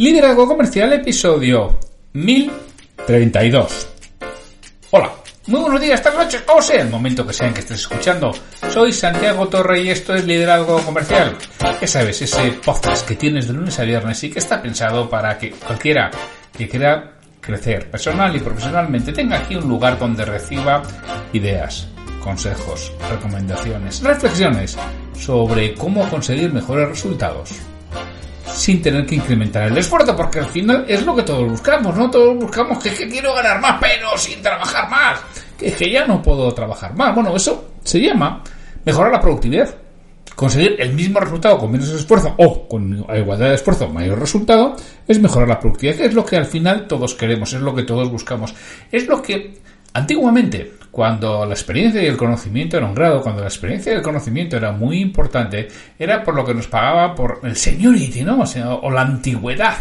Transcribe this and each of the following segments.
Liderazgo Comercial, episodio 1032. Hola, muy buenos días, esta noche, o sea, el momento que sea en que estés escuchando. Soy Santiago Torre y esto es Liderazgo Comercial. Ya sabes, ese podcast que tienes de lunes a viernes y que está pensado para que cualquiera que quiera crecer personal y profesionalmente tenga aquí un lugar donde reciba ideas, consejos, recomendaciones, reflexiones sobre cómo conseguir mejores resultados sin tener que incrementar el esfuerzo, porque al final es lo que todos buscamos, ¿no? Todos buscamos que, quiero ganar más, pero sin trabajar más, que es que ya no puedo trabajar más. Bueno, eso se llama mejorar la productividad. Conseguir el mismo resultado con menos esfuerzo o con igualdad de esfuerzo, mayor resultado, es mejorar la productividad, es lo que al final todos queremos, es lo que todos buscamos. Es lo que antiguamente cuando la experiencia y el conocimiento era un grado, cuando la experiencia y el conocimiento era muy importante, era por lo que nos pagaba por el seniority, ¿no? O, la antigüedad.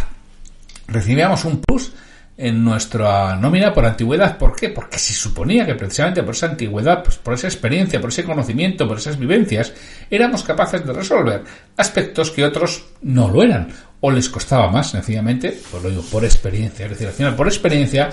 Recibíamos un plus en nuestra nómina por antigüedad. ¿Por qué? Porque se suponía que precisamente por esa antigüedad, pues por esa experiencia, por ese conocimiento, por esas vivencias, éramos capaces de resolver aspectos que otros no lo eran. O les costaba más, sencillamente, pues lo digo, por experiencia. Es decir, al final, por experiencia,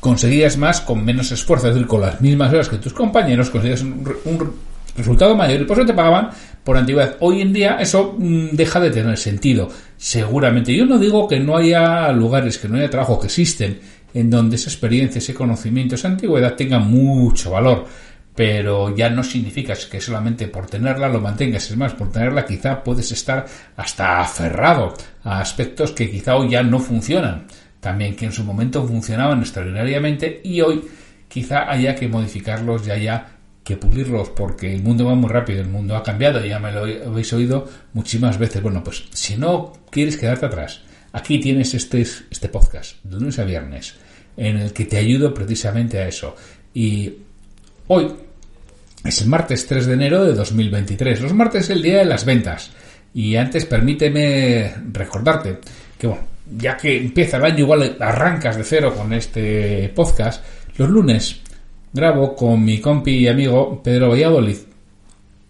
conseguías más con menos esfuerzo, es decir, con las mismas horas que tus compañeros, conseguías un, resultado mayor y por eso te pagaban por antigüedad. Hoy en día eso mm, deja de tener sentido. Seguramente, yo no digo que no haya lugares, que no haya trabajo, que existen, en donde esa experiencia, ese conocimiento, esa antigüedad tenga mucho valor. Pero ya no significa que solamente por tenerla lo mantengas. Es más, por tenerla quizá puedes estar hasta aferrado a aspectos que quizá hoy ya no funcionan también que en su momento funcionaban extraordinariamente y hoy quizá haya que modificarlos y haya que pulirlos porque el mundo va muy rápido, el mundo ha cambiado, ya me lo habéis oído muchísimas veces. Bueno, pues si no quieres quedarte atrás, aquí tienes este, este podcast de lunes a viernes en el que te ayudo precisamente a eso. Y hoy es el martes 3 de enero de 2023. Los martes es el día de las ventas. Y antes permíteme recordarte que, bueno, ya que empieza el año, igual arrancas de cero con este podcast. Los lunes grabo con mi compi y amigo Pedro Valladolid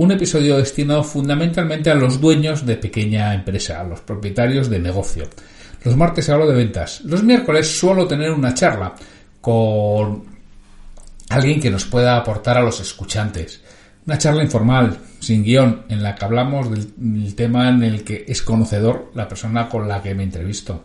un episodio destinado fundamentalmente a los dueños de pequeña empresa, a los propietarios de negocio. Los martes hablo de ventas. Los miércoles suelo tener una charla con alguien que nos pueda aportar a los escuchantes. Una charla informal, sin guion, en la que hablamos del, tema en el que es conocedor la persona con la que me entrevisto,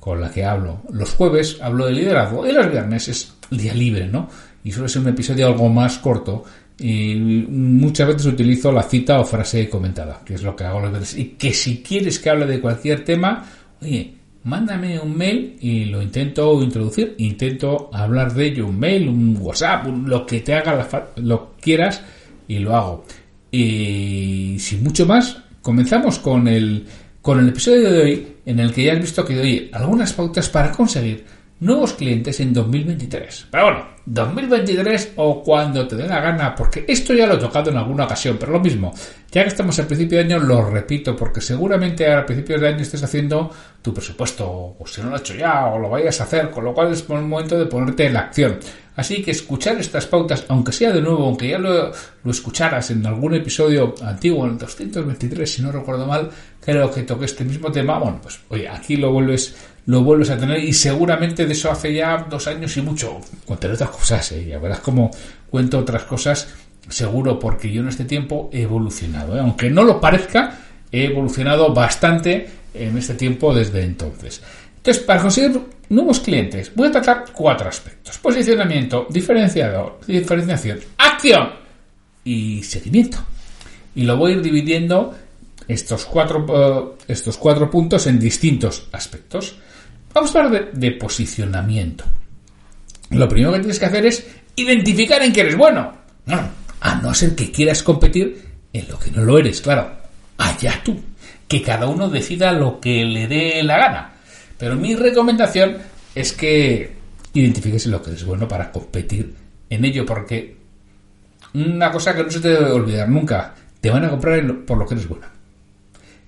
con la que hablo. Los jueves hablo de liderazgo y los viernes es día libre, ¿no? Y suele ser un episodio algo más corto y muchas veces utilizo la cita o frase comentada, que es lo que hago los viernes. Y que si quieres que hable de cualquier tema, oye, mándame un mail y lo intento introducir, intento hablar de ello, un mail, un WhatsApp, lo que te haga la lo quieras y lo hago. Y sin mucho más, comenzamos con el, con el episodio de hoy en el que ya has visto que doy algunas pautas para conseguir nuevos clientes en 2023. Pero bueno, 2023 o cuando te dé la gana, porque esto ya lo he tocado en alguna ocasión, pero lo mismo, ya que estamos al principio de año, lo repito, porque seguramente a principios de año estés haciendo tu presupuesto, o si no lo has hecho ya, o lo vayas a hacer, con lo cual es el momento de ponerte en la acción. Así que escuchar estas pautas, aunque sea de nuevo, aunque ya lo, lo escucharas en algún episodio antiguo, en el 223, si no recuerdo mal, creo que toqué este mismo tema, bueno, pues oye, aquí lo vuelves lo vuelves a tener y seguramente de eso hace ya dos años y mucho. Contaré otras cosas, ¿eh? ya verás cómo cuento otras cosas, seguro, porque yo en este tiempo he evolucionado. ¿eh? Aunque no lo parezca, he evolucionado bastante en este tiempo desde entonces. Entonces, para conseguir nuevos clientes, voy a tratar cuatro aspectos. Posicionamiento, diferenciador, diferenciación, acción y seguimiento. Y lo voy a ir dividiendo estos cuatro, eh, estos cuatro puntos en distintos aspectos. Vamos a hablar de, posicionamiento. Lo primero que tienes que hacer es identificar en qué eres bueno. No, a no ser que quieras competir en lo que no lo eres, claro. Allá tú. Que cada uno decida lo que le dé la gana. Pero mi recomendación es que identifiques en lo que eres bueno para competir en ello, porque una cosa que no se te debe olvidar nunca, te van a comprar por lo que eres bueno.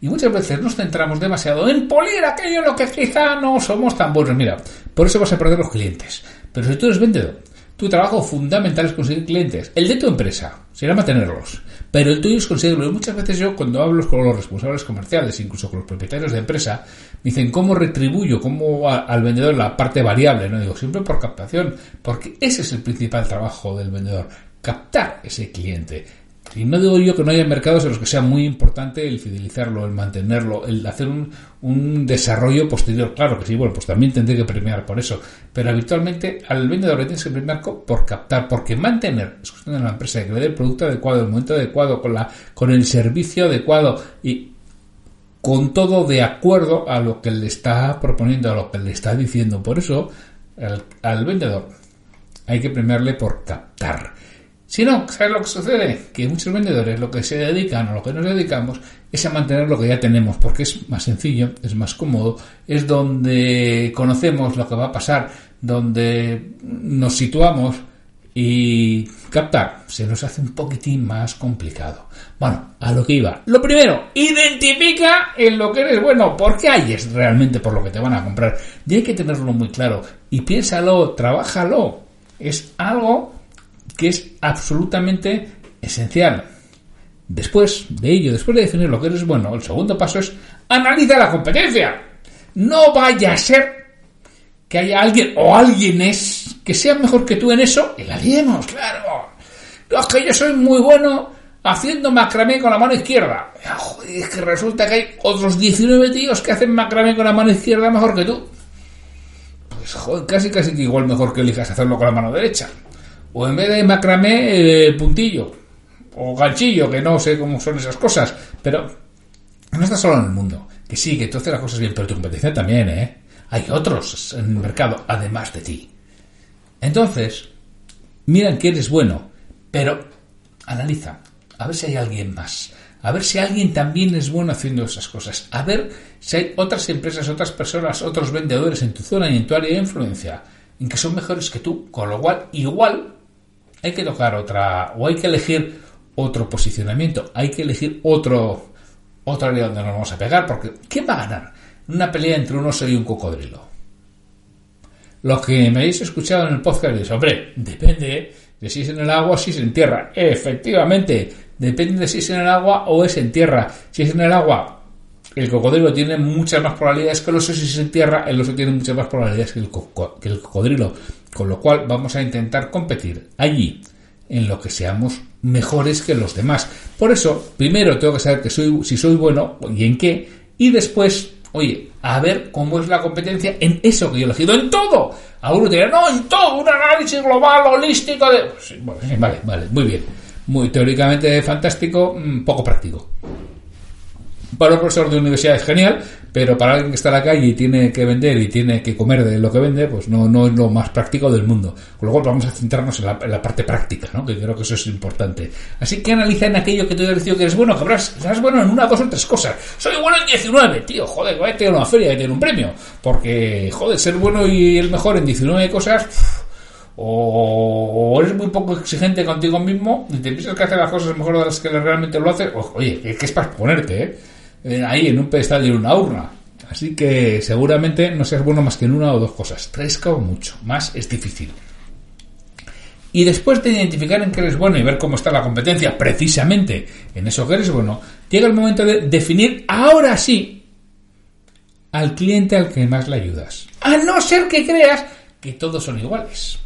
Y muchas veces nos centramos demasiado en polir aquello en lo que quizá no somos tan buenos. Mira, por eso vas a perder los clientes. Pero si tú eres vendedor, tu trabajo fundamental es conseguir clientes. El de tu empresa será mantenerlos. pero el tuyo es conseguirlo. Muchas veces yo, cuando hablo con los responsables comerciales, incluso con los propietarios de empresa, me dicen, ¿cómo retribuyo cómo al vendedor la parte variable? No digo, siempre por captación, porque ese es el principal trabajo del vendedor, captar ese cliente. Y no digo yo que no haya mercados en los que sea muy importante el fidelizarlo, el mantenerlo, el hacer un, un, desarrollo posterior. Claro que sí, bueno, pues también tendré que premiar por eso. Pero habitualmente al vendedor le tienes que premiar por captar, porque mantener, es cuestión de la empresa, que le dé el producto adecuado, el momento adecuado, con, la, con el servicio adecuado y con todo de acuerdo a lo que le está proponiendo, a lo que le está diciendo. Por eso, al, al vendedor hay que premiarle por captar si no, ¿sabes lo que sucede? Que muchos vendedores lo que se dedican o lo que nos dedicamos es a mantener lo que ya tenemos, porque es más sencillo, es más cómodo, es donde conocemos lo que va a pasar, donde nos situamos y captar se nos hace un poquitín más complicado. Bueno, a lo que iba. Lo primero, identifica en lo que eres bueno, porque ahí es realmente por lo que te van a comprar. Y hay que tenerlo muy claro. Y piénsalo, trabájalo. Es algo que es absolutamente esencial. Después de ello, después de definir lo que eres bueno, el segundo paso es analiza la competencia. No vaya a ser que haya alguien o alguien es que sea mejor que tú en eso y la liemos, claro. No, es que yo soy muy bueno haciendo macramé con la mano izquierda. es que resulta que hay otros 19 tíos que hacen macramé con la mano izquierda mejor que tú. Pues joder, casi casi que igual mejor que elijas hacerlo con la mano derecha. O en vez de macramé, eh, puntillo. O ganchillo, que no sé cómo son esas cosas. Pero no estás solo en el mundo. Que sí, que tú haces las cosas bien, pero tu competencia también, ¿eh? Hay otros en el mercado, además de ti. Entonces, miran que eres bueno, pero analiza. A ver si hay alguien más. A ver si alguien también es bueno haciendo esas cosas. A ver si hay otras empresas, otras personas, otros vendedores en tu zona y en tu área de influencia en que son mejores que tú. Con lo cual, igual hay que tocar otra, o hay que elegir otro posicionamiento, hay que elegir otro, otra área donde nos vamos a pegar, porque ¿quién va a ganar? Una pelea entre un oso y un cocodrilo. Los que me habéis escuchado en el podcast dicen, hombre, depende de si es en el agua o si es en tierra. Efectivamente, depende de si es en el agua o es en tierra. Si es en el agua, el cocodrilo tiene muchas más probabilidades que el oso si se entierra, el oso tiene muchas más probabilidades que el, que el cocodrilo. Con lo cual vamos a intentar competir allí en lo que seamos mejores que los demás. Por eso, primero tengo que saber que soy, si soy bueno y en qué, y después, oye, a ver cómo es la competencia en eso que yo he elegido, en todo. A uno dirá, no, en todo, un análisis global, holístico de... vale, vale, muy bien. Muy teóricamente fantástico, mm, poco práctico para un profesor de universidad es genial, pero para alguien que está en la calle y tiene que vender y tiene que comer de lo que vende, pues no, es lo más práctico del mundo. Con lo cual vamos a centrarnos en la, parte práctica, ¿no? que creo que eso es importante. Así que analiza en aquello que te he dicho que eres bueno, que habrás, bueno en una, dos o tres cosas. Soy bueno en 19, tío, joder, voy a tener una feria y tener un premio. Porque, joder, ser bueno y el mejor en 19 cosas... o eres muy poco exigente contigo mismo y te piensas que haces las cosas mejor de las que realmente lo haces, oye, que es para ponerte, ¿eh? Eh, ahí en un pedestal y en una urna. Así que seguramente no seas bueno más que en una o dos cosas. Tres como mucho. Más es difícil. Y después de identificar en qué eres bueno y ver cómo está la competencia precisamente en eso que eres bueno, llega el momento de definir ahora sí al cliente al que más le ayudas. A no ser que creas que todos son iguales.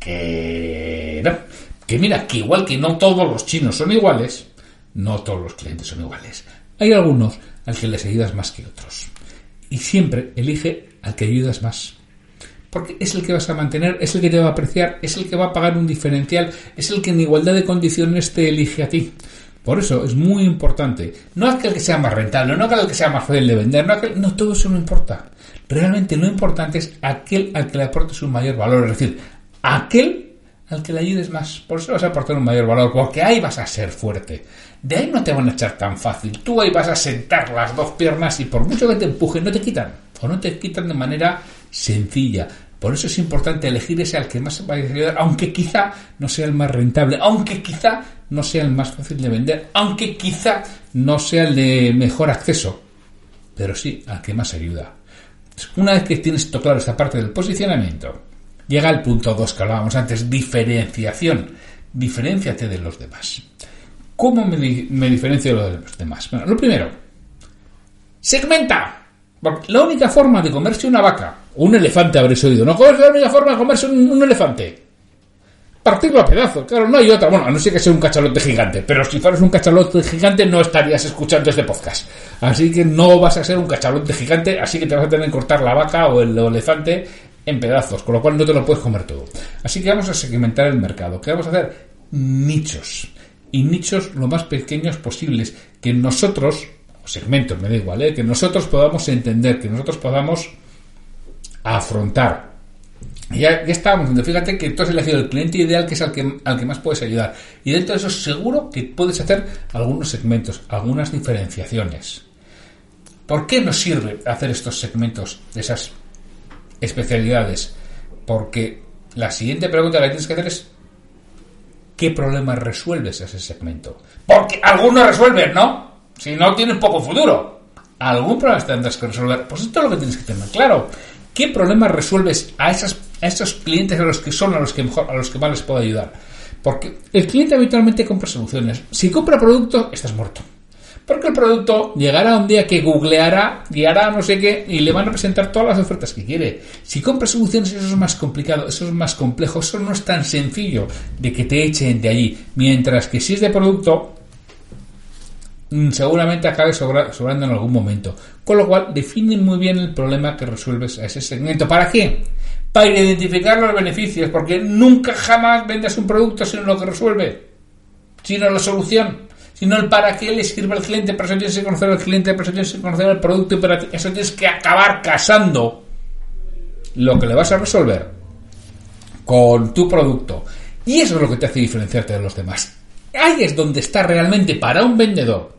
Que no. Que mira, que igual que no todos los chinos son iguales, no todos los clientes son iguales. Hay algunos al que les ayudas más que otros. Y siempre elige al que ayudas más. Porque es el que vas a mantener, es el que te va a apreciar, es el que va a pagar un diferencial, es el que en igualdad de condiciones te elige a ti. Por eso es muy importante. No aquel que sea más rentable, no aquel que sea más fácil de vender, no, aquel, no todo eso no importa. Realmente lo importante es aquel al que le aportes un mayor valor, es decir, aquel al que le ayudes más. Por eso vas a aportar un mayor valor, porque ahí vas a ser fuerte. De ahí no te van a echar tan fácil. Tú ahí vas a sentar las dos piernas y por mucho que te empujen, no te quitan. O no te quitan de manera sencilla. Por eso es importante elegir ese al que más va a ayudar, aunque quizá no sea el más rentable, aunque quizá no sea el más fácil de vender, aunque quizá no sea el de mejor acceso, pero sí al que más ayuda. Una vez que tienes esto claro, esta parte del posicionamiento, llega el punto 2 que hablábamos antes, diferenciación. Diferenciate de los demás. ¿Cómo me, diferencio de los demás? Bueno, lo primero, segmenta. la única forma de comerse una vaca, un elefante habréis oído, ¿no? ¿Cuál es la única forma de comerse un, elefante? Partirlo a pedazos, claro, no hay otra. Bueno, a no ser que sea un cachalote gigante, pero si fueras un cachalote gigante no estarías escuchando este podcast. Así que no vas a ser un cachalote gigante, así que te vas a tener que cortar la vaca o el elefante en pedazos, con lo cual no te lo puedes comer todo. Así que vamos a segmentar el mercado. ¿Qué vamos a hacer? Nichos y nichos lo más pequeños posibles, que nosotros, segmentos, me da igual, ¿eh? que nosotros podamos entender, que nosotros podamos afrontar. Ya, ya estábamos fíjate que tú has elegido el cliente ideal que es al que, al que más puedes ayudar. Y dentro de eso seguro que puedes hacer algunos segmentos, algunas diferenciaciones. ¿Por qué nos sirve hacer estos segmentos de esas especialidades? Porque la siguiente pregunta que tienes que hacer es ¿qué problema resuelves ese segmento? Porque algunos resuelven, ¿no? Si no, tienes poco futuro. Algún problema tendrás que resolver. Pues esto es lo que tienes que tener claro. ¿Qué problema resuelves a, esas, a esos clientes a los que son a los que mejor, a los que más les puedo ayudar? Porque el cliente habitualmente compra soluciones. Si compra producto, estás muerto. Porque el producto llegará un día que googleará, guiará no sé qué y le van a presentar todas las ofertas que quiere. Si compra soluciones, eso es más complicado, eso es más complejo, eso no es tan sencillo de que te echen de allí. Mientras que si es de producto, mm, seguramente acabe sobrando en algún momento. Con lo cual, define muy bien el problema que resuelves a ese segmento. ¿Para qué? Para identificar los beneficios, porque nunca jamás vendas un producto sino lo que resuelve, sino la solución sino el para qué le sirve al cliente, para eso tienes que conocer al cliente, para eso tienes que conocer el producto para eso tienes que acabar casando lo que le vas a resolver con tu producto. Y eso es lo que te hace diferenciarte de los demás. Ahí es donde está realmente para un vendedor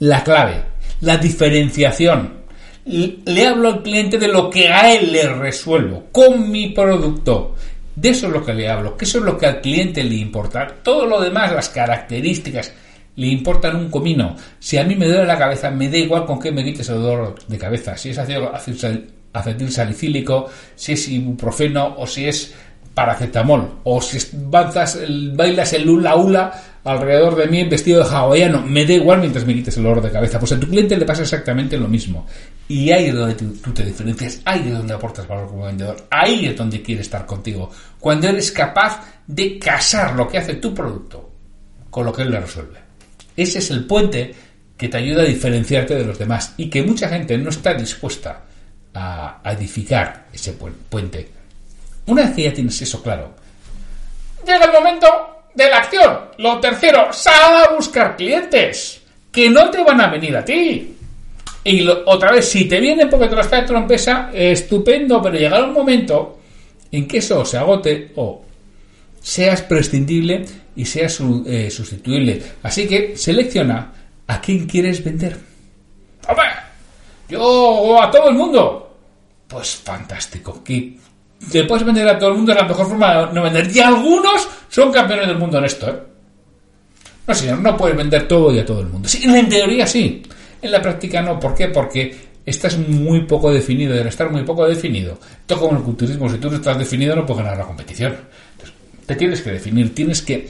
la clave, la diferenciación. Le hablo al cliente de lo que a él le resuelvo con mi producto. De eso es lo que le hablo, que eso es lo que al cliente le importa. Todo lo demás, las características, le importan un comino. Si a mí me duele la cabeza, me da igual con qué me quites el dolor de cabeza. Si es acetil salicílico, si es ibuprofeno o si es paracetamol. O si bailas el hula hula alrededor de mí vestido de hawaiano. Me da igual mientras me quites el dolor de cabeza. Pues a tu cliente le pasa exactamente lo mismo. Y ahí es donde tú, te diferencias. Ahí es donde aportas valor como vendedor. Ahí es donde quiere estar contigo. Cuando eres capaz de casar lo que hace tu producto con lo que él le resuelve. Ese es el puente que te ayuda a diferenciarte de los demás y que mucha gente no está dispuesta a, edificar ese puente. Una vez que ya tienes eso claro, llega el momento de la acción. Lo tercero, sal a buscar clientes que no te van a venir a ti. Y otra vez, si te vienen porque te los trae tu empresa, estupendo, pero llegará un momento en que eso se agote o seas prescindible y sea eh, sustituible. Así que selecciona a quién quieres vender. ¡Hombre! Yo a todo el mundo. Pues fantástico. Que te puedes vender a todo el mundo es la mejor forma de no vender. Y algunos son campeones del mundo en esto. ¿eh? No, señor, no puedes vender todo y a todo el mundo. Sí, en teoría sí. En la práctica no. ¿Por qué? Porque estás muy poco definido. Debe estar muy poco definido. Esto como el culturismo. Si tú no estás definido, no puedes ganar la competición. Te tienes que definir. Tienes que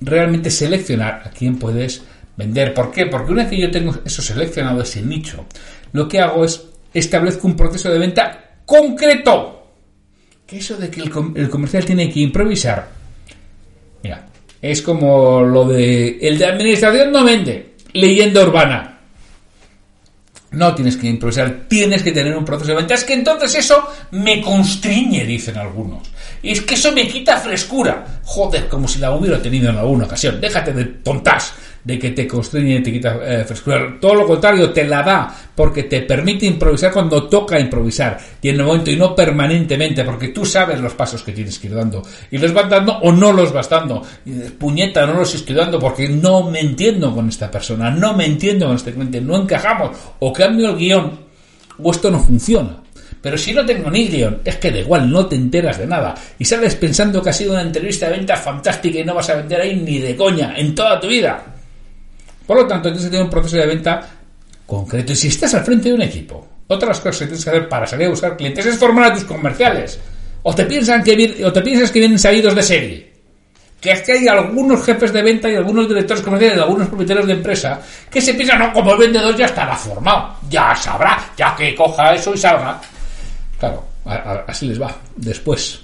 realmente seleccionar a quién puedes vender. ¿Por qué? Porque una vez que yo tengo eso seleccionado, ese nicho, lo que hago es establezco un proceso de venta concreto. Que eso de que el, comercial tiene que improvisar. Mira, es como lo de el de administración no vende, leyenda urbana. No tienes que improvisar, tienes que tener un proceso de venta. Es que entonces eso me constriñe, dicen algunos. Y es que eso me quita frescura. Joder, como si la hubiera tenido en alguna ocasión. Déjate de tontas de que te constriñe y te quita eh, frescura. Todo lo contrario, te la da porque te permite improvisar cuando toca improvisar. Y en el momento y no permanentemente, porque tú sabes los pasos que tienes que ir dando. Y los vas dando o no los vas dando. Puñeta, no los estoy dando porque no me entiendo con esta persona. No me entiendo con este cliente. No encajamos. O cambio el guion o esto no funciona. Pero si no tengo ni guion, es que da igual, no te enteras de nada. Y sales pensando que ha sido una entrevista de venta fantástica y no vas a vender ahí ni de coña en toda tu vida. Por lo tanto, tienes que tener un proceso de venta concreto. Y si estás al frente de un equipo, otras cosas que tienes que hacer para salir a buscar clientes es formar a tus comerciales. O te, piensan que, o te piensas que vienen salidos de serie. Que es que hay algunos jefes de venta y algunos directores comerciales y algunos propietarios de empresa que se piensan, no, como el vendedor ya estará formado, ya sabrá, ya que coja eso y salga. Claro, así les va. Después,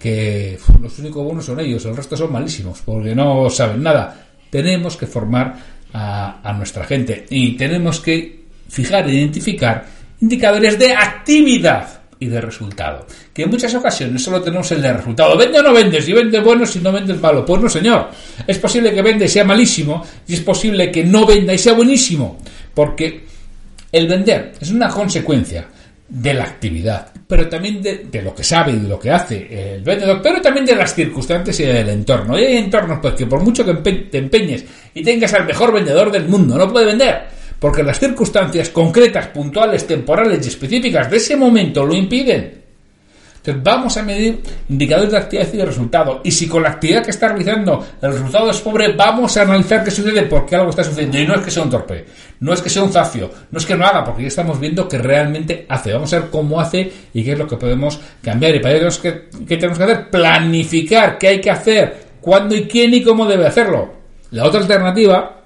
que los únicos buenos son ellos, el resto son malísimos, porque no saben nada. Tenemos que formar a, nuestra gente y tenemos que fijar e identificar indicadores de actividad y de resultado. Que en muchas ocasiones solo tenemos el de resultado. Vende o no vendes, y vende bueno si no vendes malo. Pues no, señor. Es posible que venda y sea malísimo, y es posible que no venda y sea buenísimo. Porque el vender es una consecuencia de la actividad, pero también de, lo que sabe y de lo que hace el vendedor, pero también de las circunstancias y del entorno. Y hay entornos pues, que por mucho que te empeñes y tengas al mejor vendedor del mundo, no puede vender porque las circunstancias concretas, puntuales, temporales y específicas de ese momento lo impiden. Entonces vamos a medir indicadores de actividad y de resultado. Y si con la actividad que está realizando el resultado es pobre, vamos a analizar qué sucede, por qué algo está sucediendo. Y no es que sea un torpe, no es que sea un zacio, no es que no haga, porque ya estamos viendo que realmente hace. Vamos a ver cómo hace y qué es lo que podemos cambiar. Y para ello, ¿qué, qué tenemos que hacer? Planificar qué hay que hacer, cuándo y quién y cómo debe hacerlo. La otra alternativa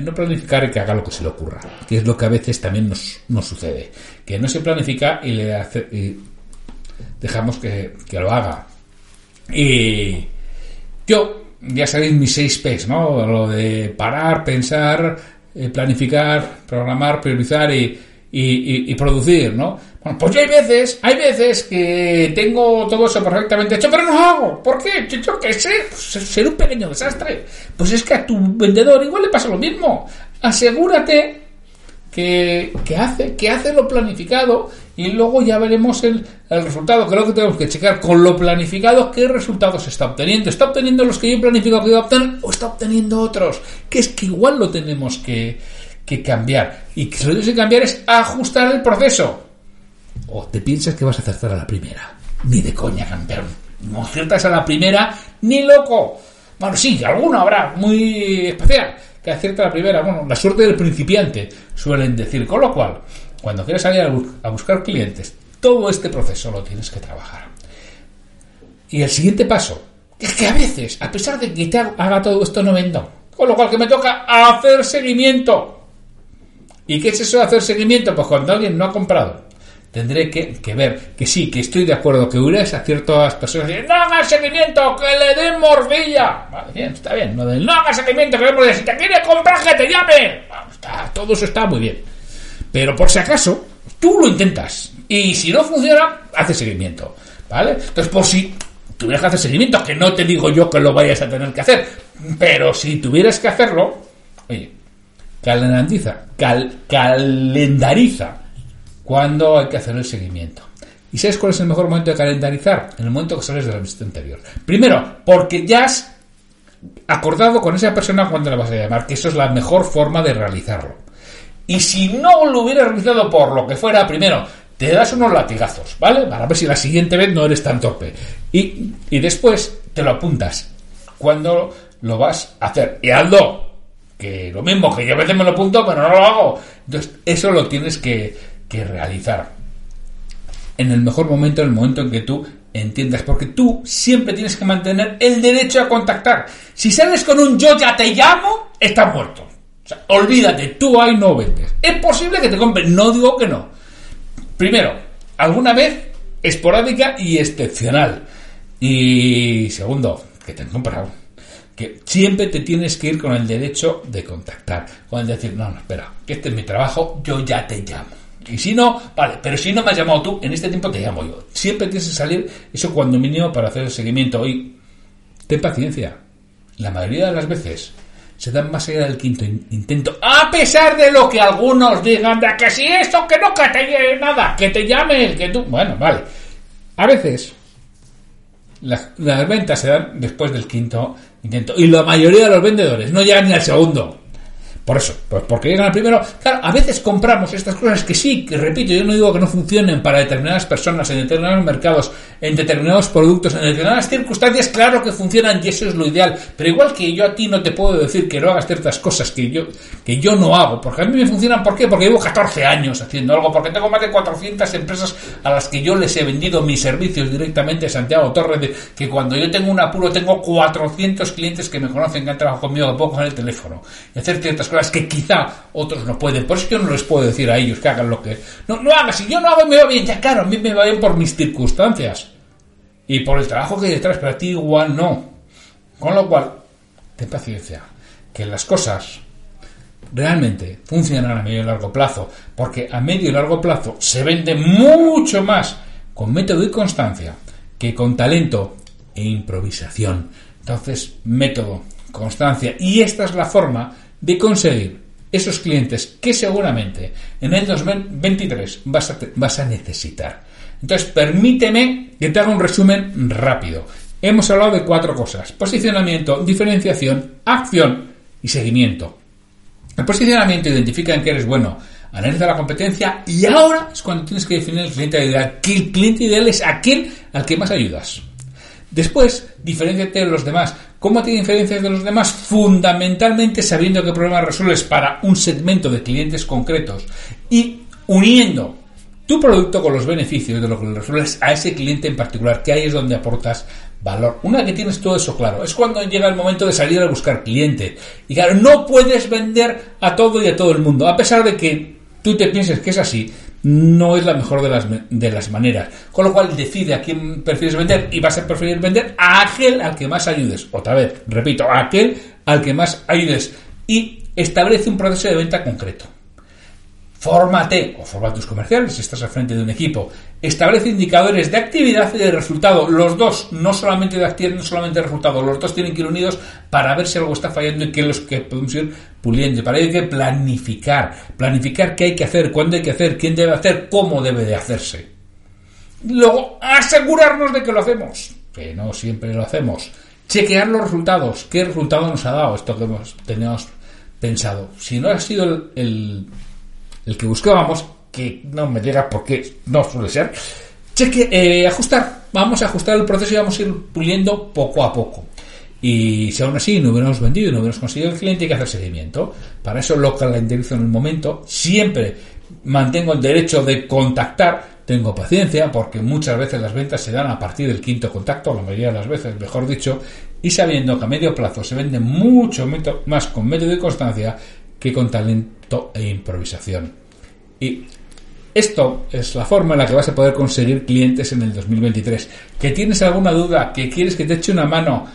no planificar y que haga lo que se le ocurra, que es lo que a veces también nos, sucede, que no se planifica y le hace, dejamos que, lo haga. Y yo, ya sabéis mis seis P's, ¿no? Lo de parar, pensar, eh, planificar, programar, priorizar y, y, producir, ¿no? Bueno, pues yo hay veces, hay veces que tengo todo eso perfectamente hecho, pero no lo hago. ¿Por qué? Yo, qué sé, pues, ser un pequeño desastre. Pues es que a tu vendedor igual le pasa lo mismo. Asegúrate que, que hace, que hace lo planificado y luego ya veremos el, el resultado. Creo que tenemos que checar con lo planificado qué resultados está obteniendo. ¿Está obteniendo los que yo he planificado que iba a obtener o está obteniendo otros? Que es que igual lo tenemos que, que cambiar. Y que lo que que cambiar es ajustar el proceso. O te piensas que vas a acertar a la primera. Ni de coña, campeón. No aciertas a la primera, ni loco. Bueno, sí, alguno habrá muy especial que acierta la primera. Bueno, la suerte del principiante, suelen decir. Con lo cual, cuando quieres salir a, buscar clientes, todo este proceso lo tienes que trabajar. Y el siguiente paso, es que a veces, a pesar de que te haga todo esto, no vendo. Con lo cual que me toca hacer seguimiento. ¿Y qué es eso de hacer seguimiento? Pues cuando alguien no ha comprado, tendré que, ver que sí, que estoy de acuerdo, que hubiera a ciertas personas no hagas seguimiento, que le den morcilla. Vale, bien, está bien. No, no hagas seguimiento, que le morcilla. Si te quiere comprar, que te llame. todo eso está muy bien. Pero por si acaso, tú lo intentas. Y si no funciona, haces seguimiento. ¿Vale? Entonces, por si tuvieras que hacer seguimiento, que no te digo yo que lo vayas a tener que hacer, pero si tuvieras que hacerlo, oye, calendariza, calendariza cuando hay que hacer el seguimiento. ¿Y sabes cuál es el mejor momento de calendarizar? En el momento que sales de la visita anterior. Primero, porque ya has acordado con esa persona cuando la vas a llamar, que eso es la mejor forma de realizarlo. Y si no lo hubieras realizado por lo que fuera, primero, te das unos latigazos, ¿vale? Para ver si la siguiente vez no eres tan torpe. Y, y después te lo apuntas cuando lo vas a hacer. Y hazlo que lo mismo, que yo a veces me lo apunto, pero no lo hago. Entonces, eso lo tienes que, que realizar. En el mejor momento, en el momento en que tú entiendas, porque tú siempre tienes que mantener el derecho a contactar. Si sales con un yo ya te llamo, estás muerto. O sea, olvídate, tú ahí no vendes. Es posible que te compren, no digo que no. Primero, alguna vez esporádica y excepcional. Y segundo, que te han comprado que siempre te tienes que ir con el derecho de contactar, con el decir, no, no, espera, que este es mi trabajo, yo ya te llamo. Y si no, vale, pero si no me has llamado tú, en este tiempo te llamo yo. Siempre tienes que salir eso cuando mínimo para hacer el seguimiento. Y ten paciencia. La mayoría de las veces se dan más allá del quinto intento, a pesar de lo que algunos digan, de que si esto, que no, que te nada, que te llame, que tú. Bueno, vale. A veces las, ventas se dan después del quinto intento. Y la mayoría de los vendedores no llegan ni al segundo. Por eso, pues porque llegan al primero. Claro, a veces compramos estas cosas que sí, que repito, yo no digo que no funcionen para determinadas personas, en determinados mercados, en determinados productos, en determinadas circunstancias, claro que funcionan y eso es lo ideal. Pero igual que yo a ti no te puedo decir que no hagas ciertas cosas que yo, que yo no hago, porque a mí me funcionan, ¿por qué? Porque llevo 14 años haciendo algo, porque tengo más de 400 empresas a las que yo les he vendido mis servicios directamente a Santiago Torres, de, que cuando yo tengo un apuro tengo 400 clientes que me conocen, que han trabajado conmigo, que puedo coger el teléfono y hacer ciertas cosas que quizá otros no pueden. Por eso yo no les puedo decir a ellos que hagan lo que... No, no si yo no hago me va bien, ya claro, a mí me va bien por mis circunstancias y por el trabajo que hay detrás, pero a ti igual no. Con lo cual, ten paciencia, que las cosas realmente funcionan a medio y largo plazo, porque a medio y largo plazo se vende mucho más con método y constancia que con talento e improvisación. Entonces, método, constancia, y esta es la forma de conseguir esos clientes que seguramente en el 2023 vas a, vas a necesitar. Entonces, permíteme que te haga un resumen rápido. Hemos hablado de cuatro cosas. Posicionamiento, diferenciación, acción y seguimiento. El posicionamiento identifica en qué eres bueno, analiza la competencia y ahora es cuando tienes que definir el cliente ideal. Que el cliente ideal es aquel al que más ayudas. Después, diferenciate de los demás. ¿Cómo te diferencias de los demás? Fundamentalmente sabiendo qué problema resuelves para un segmento de clientes concretos y uniendo tu producto con los beneficios de lo que resuelves a ese cliente en particular, que ahí es donde aportas valor. Una vez que tienes todo eso claro, es cuando llega el momento de salir a buscar cliente. Y claro, no puedes vender a todo y a todo el mundo, a pesar de que tú te pienses que es así, no es la mejor de las, de las maneras. Con lo cual decide a quién prefieres vender y vas a preferir vender a aquel al que más ayudes. Otra vez, repito, a aquel al que más ayudes. Y establece un proceso de venta concreto. Fórmate o forma tus comerciales si estás al frente de un equipo. Establece indicadores de actividad y de resultado. Los dos, no solamente de actividad, no solamente de resultado. Los dos tienen que ir unidos para ver si algo está fallando y qué los que podemos ir puliendo. Para ello hay que planificar. Planificar qué hay que hacer, cuándo hay que hacer, quién debe hacer, cómo debe de hacerse. Luego, asegurarnos de que lo hacemos. Que no siempre lo hacemos. Chequear los resultados. ¿Qué resultado nos ha dado esto que hemos, teníamos pensado? Si no ha sido el que buscábamos, que no me llega porque no suele ser, cheque, eh, ajustar, vamos a ajustar el proceso y vamos a ir puliendo poco a poco. Y si aún así no hubiéramos vendido y no hubiéramos conseguido el cliente, hay que hacer seguimiento. Para eso lo calendarizo en el momento. Siempre mantengo el derecho de contactar. Tengo paciencia porque muchas veces las ventas se dan a partir del quinto contacto, la mayoría de las veces, mejor dicho, y sabiendo que a medio plazo se vende mucho más con método y constancia que con talento e improvisación. Y esto es la forma en la que vas a poder conseguir clientes en el 2023. ¿Que tienes alguna duda? ¿Que quieres que te eche una mano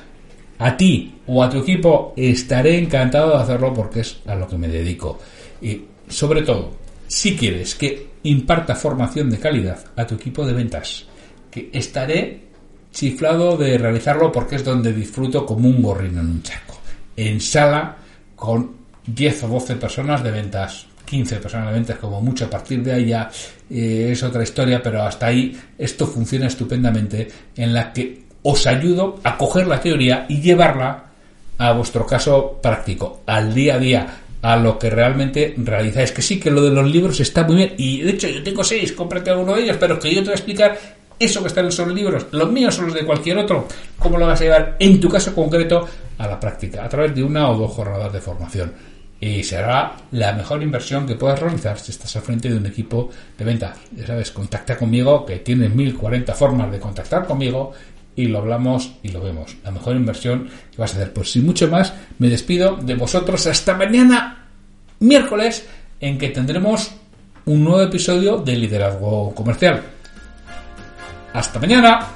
a ti o a tu equipo? Estaré encantado de hacerlo porque es a lo que me dedico. Y sobre todo, si quieres que imparta formación de calidad a tu equipo de ventas, que estaré chiflado de realizarlo porque es donde disfruto como un gorrino en un charco. En sala con 10 o 12 personas de ventas, 15 personas de ventas como mucho, a partir de ahí ya eh, es otra historia, pero hasta ahí esto funciona estupendamente en la que os ayudo a coger la teoría y llevarla a vuestro caso práctico, al día a día, a lo que realmente realizáis. Que sí, que lo de los libros está muy bien. Y de hecho, yo tengo seis, cómprate alguno de ellos, pero que yo te voy a explicar eso que está en esos libros, los míos son los de cualquier otro, cómo lo vas a llevar en tu caso concreto a la práctica, a través de una o dos jornadas de formación y será la mejor inversión que puedas realizar si estás al frente de un equipo de venta. Ya sabes, contacta conmigo, que tienes 1040 formas de contactar conmigo y lo hablamos y lo vemos. La mejor inversión que vas a hacer. Pues sin mucho más, me despido de vosotros hasta mañana, miércoles, en que tendremos un nuevo episodio de Liderazgo Comercial. Hasta mañana.